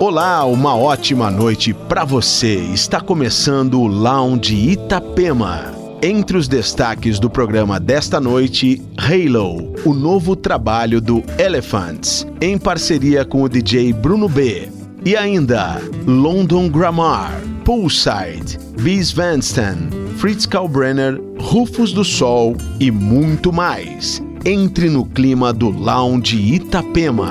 Olá, uma ótima noite para você. Está começando o Lounge Itapema. Entre os destaques do programa desta noite, Halo, o novo trabalho do Elephants, em parceria com o DJ Bruno B. E ainda, London Grammar, Poolside, Bis Vanston, Fritz Kalbrenner, Rufus do Sol e muito mais. Entre no clima do Lounge Itapema.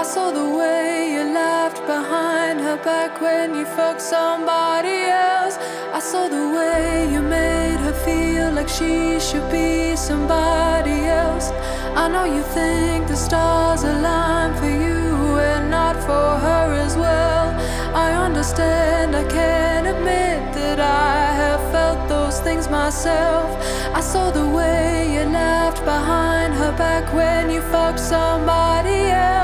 I saw the way you left behind her back when you fucked somebody else. I saw the way you made her feel like she should be somebody else. I know you think the stars align for you and not for her as well. I understand, I can admit that I have felt those things myself. I saw the way you left behind her back when you fucked somebody else.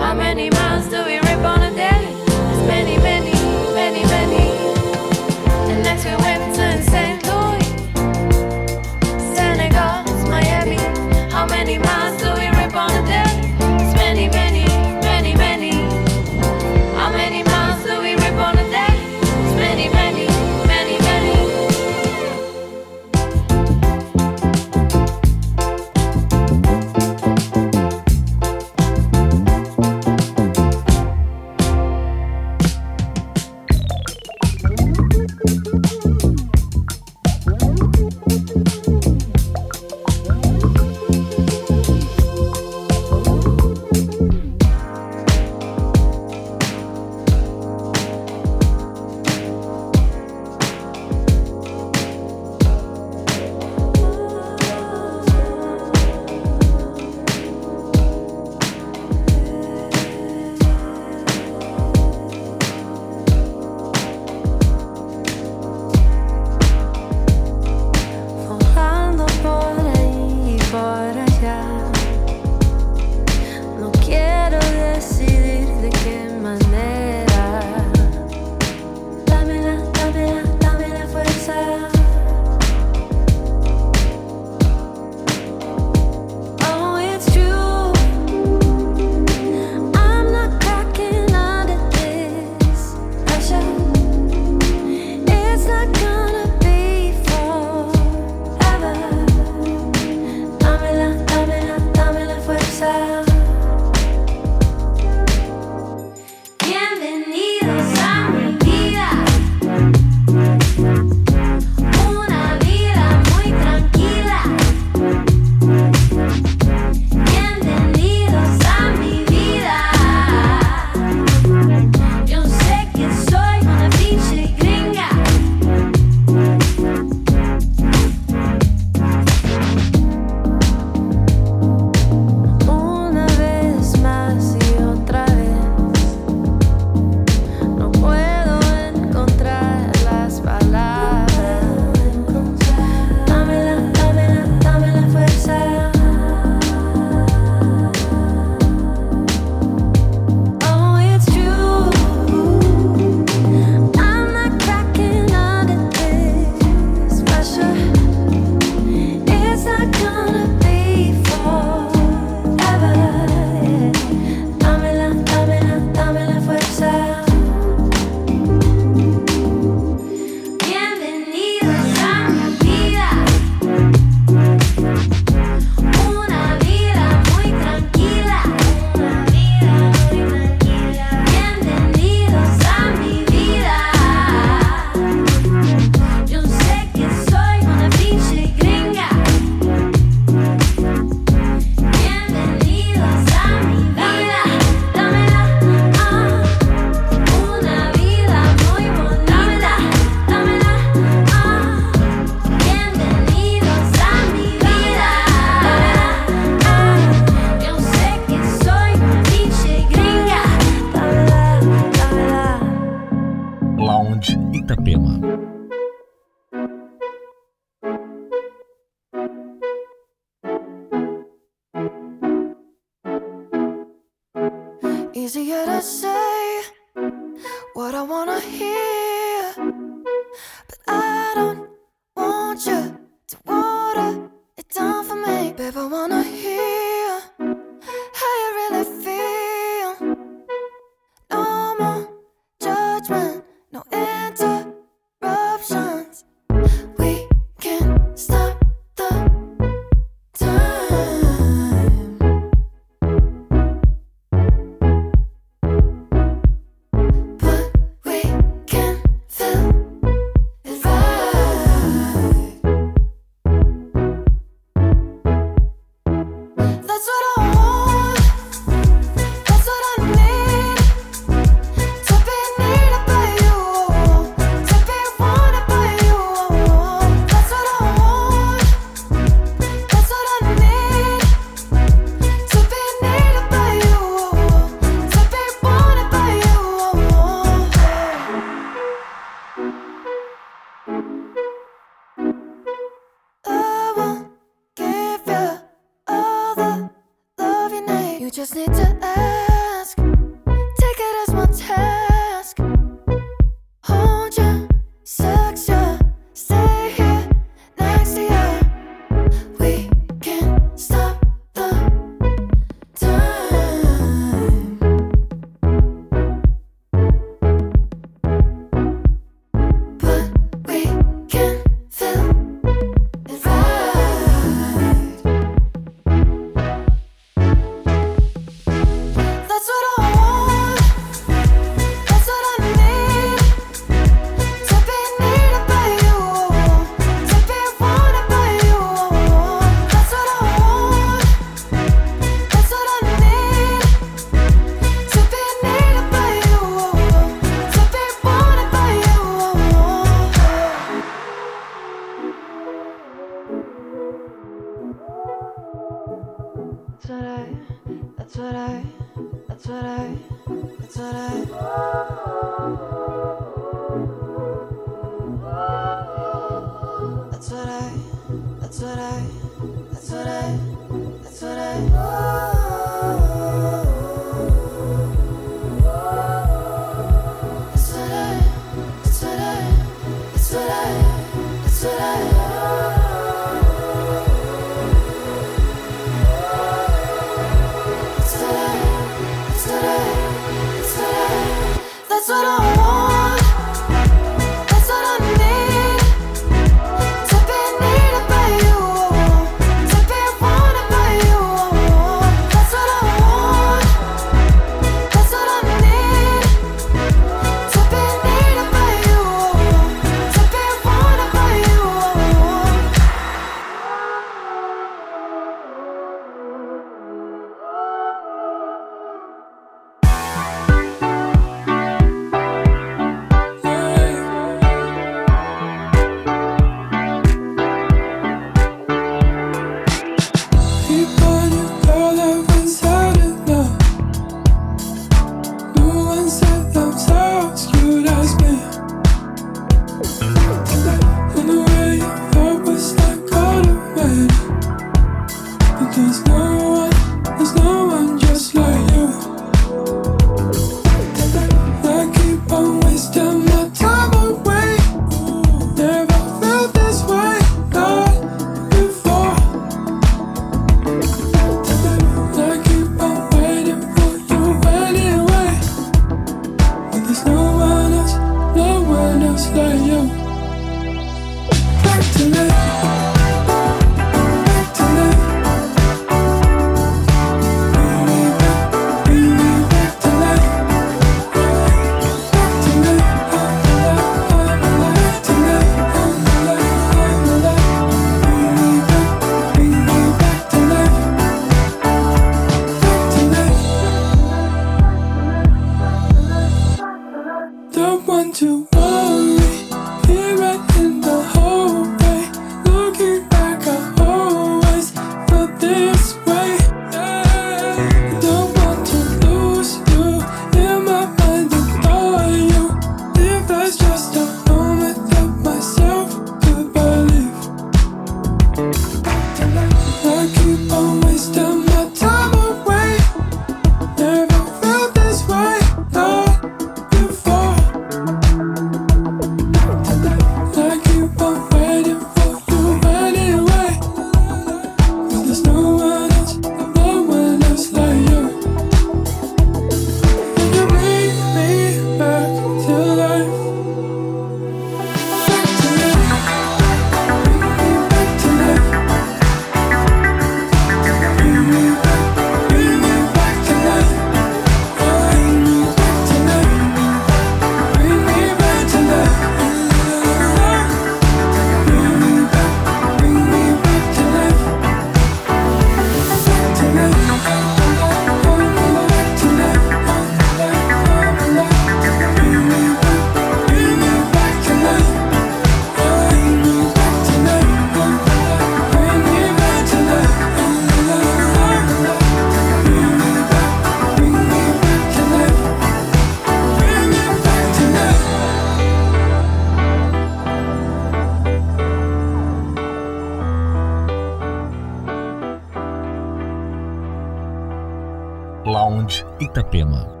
Lounge Itapema.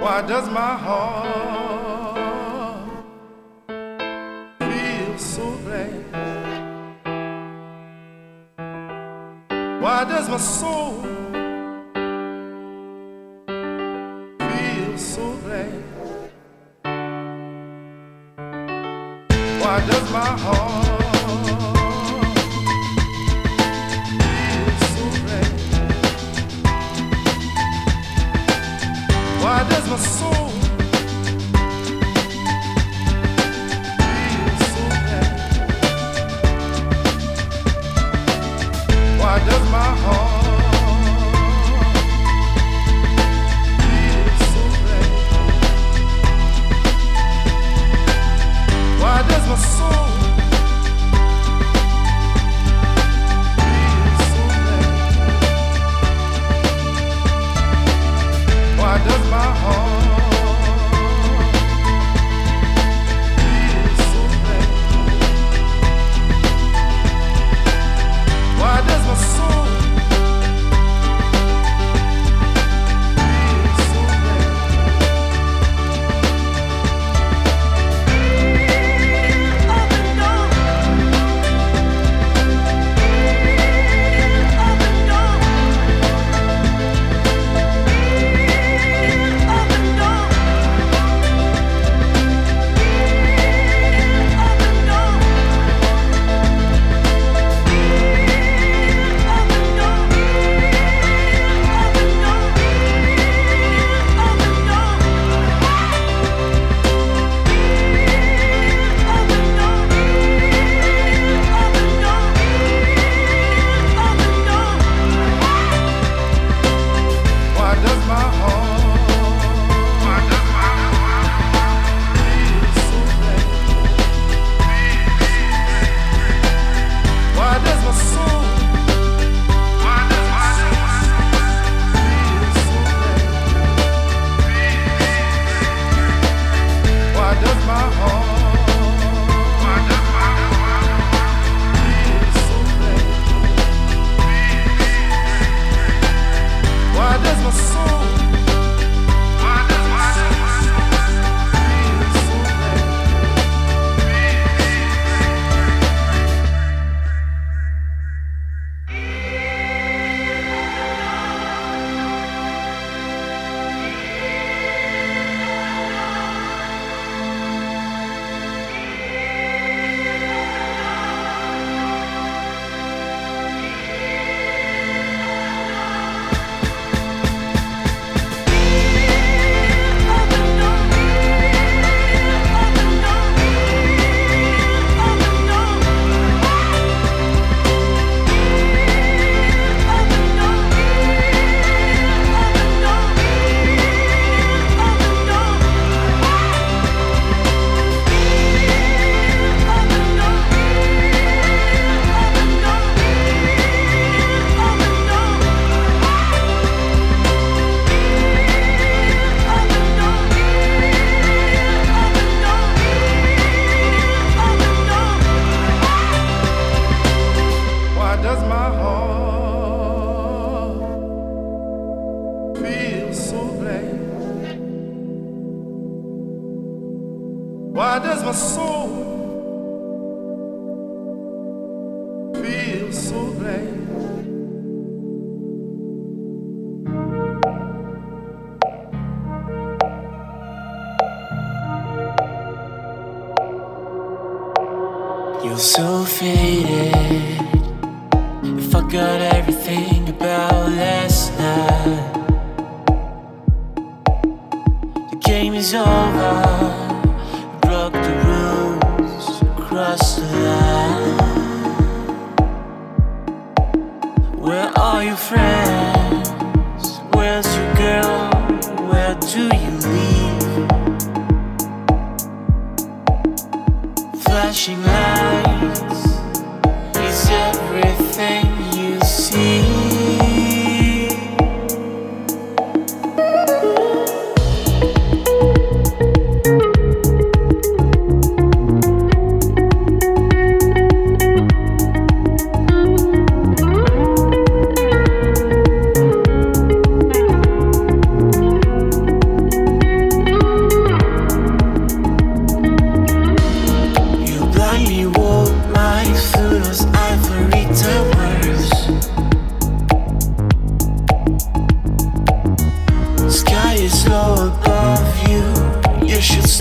Why does my heart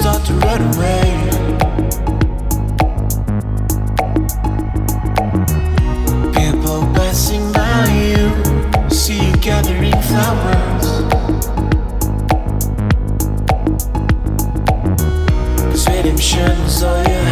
start to run away. People passing by you, see you gathering flowers. Cause Redemption's all you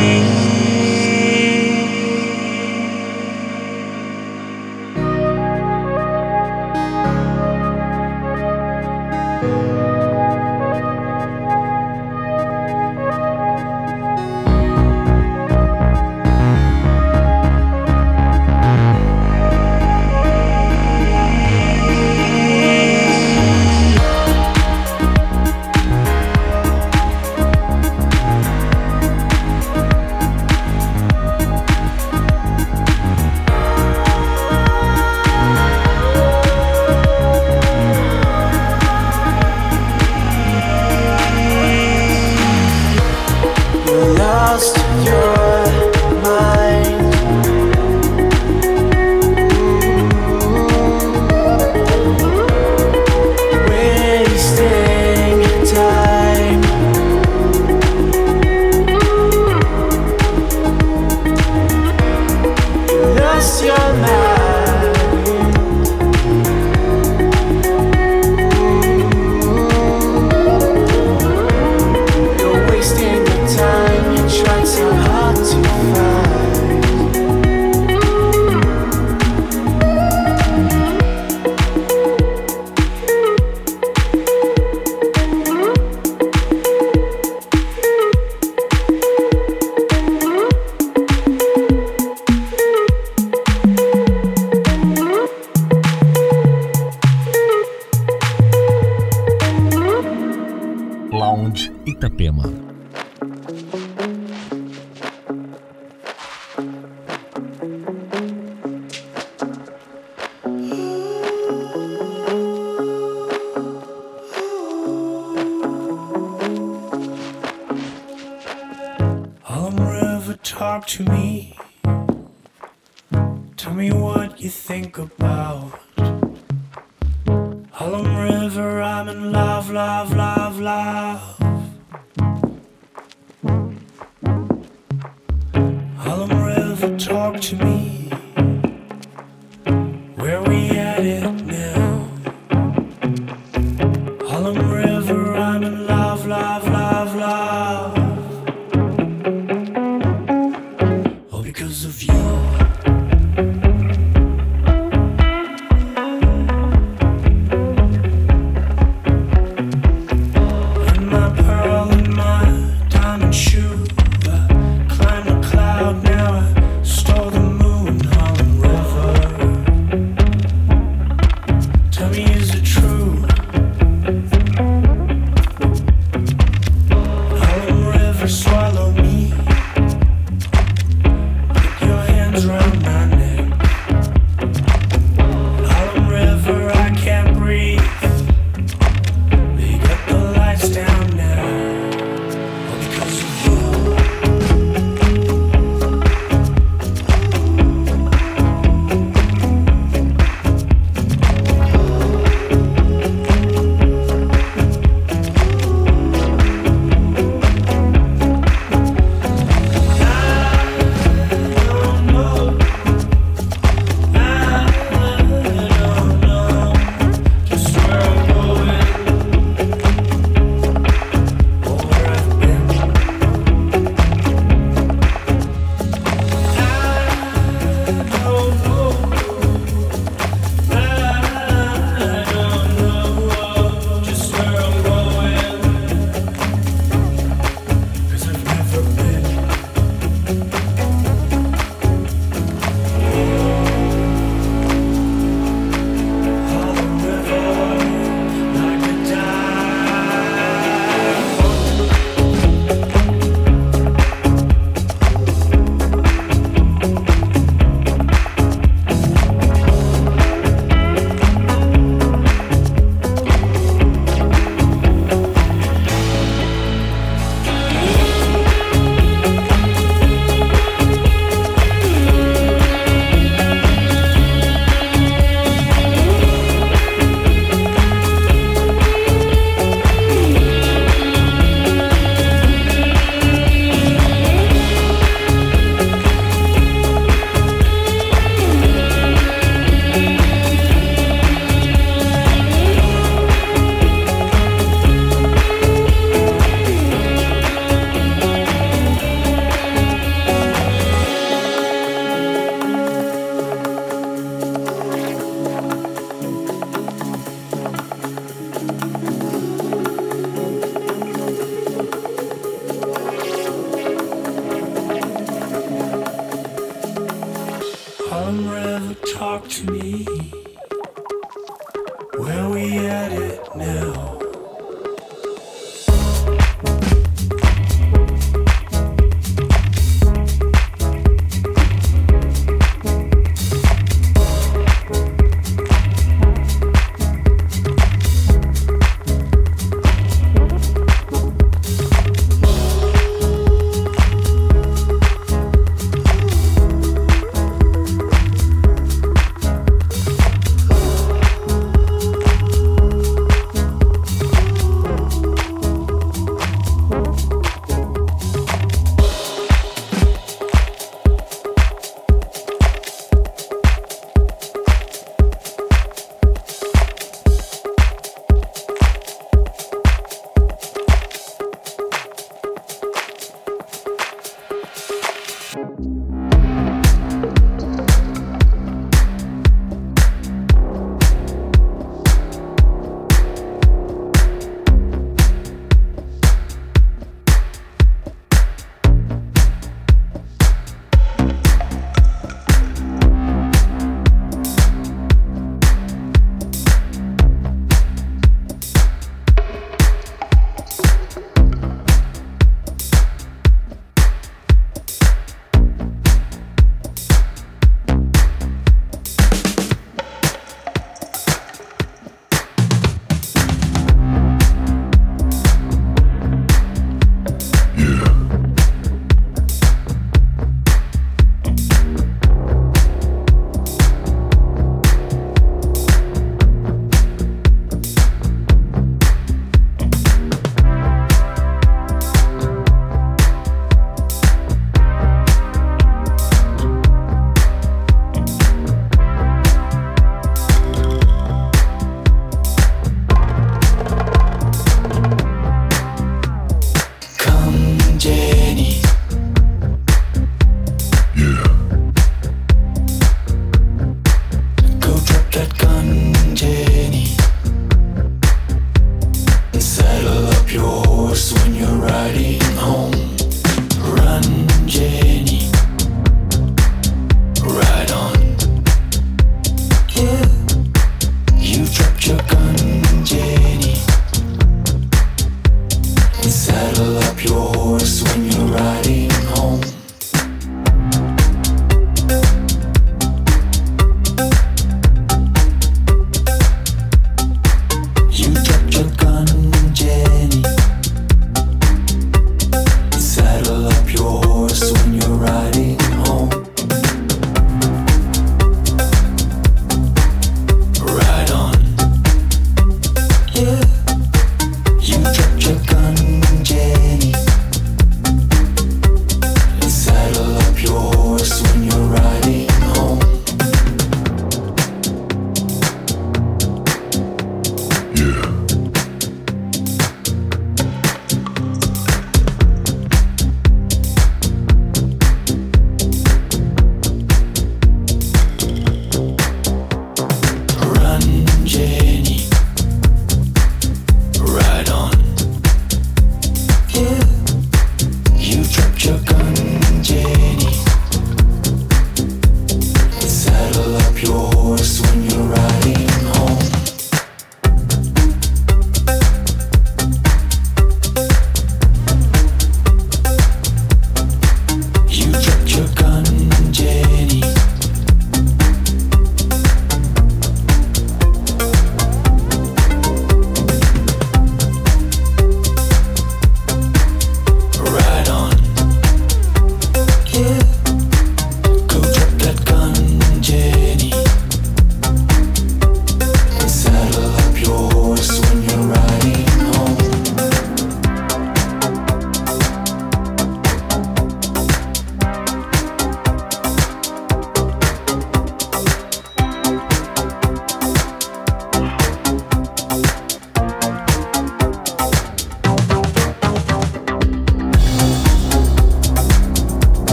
me. talk to me. Tell me what you think about.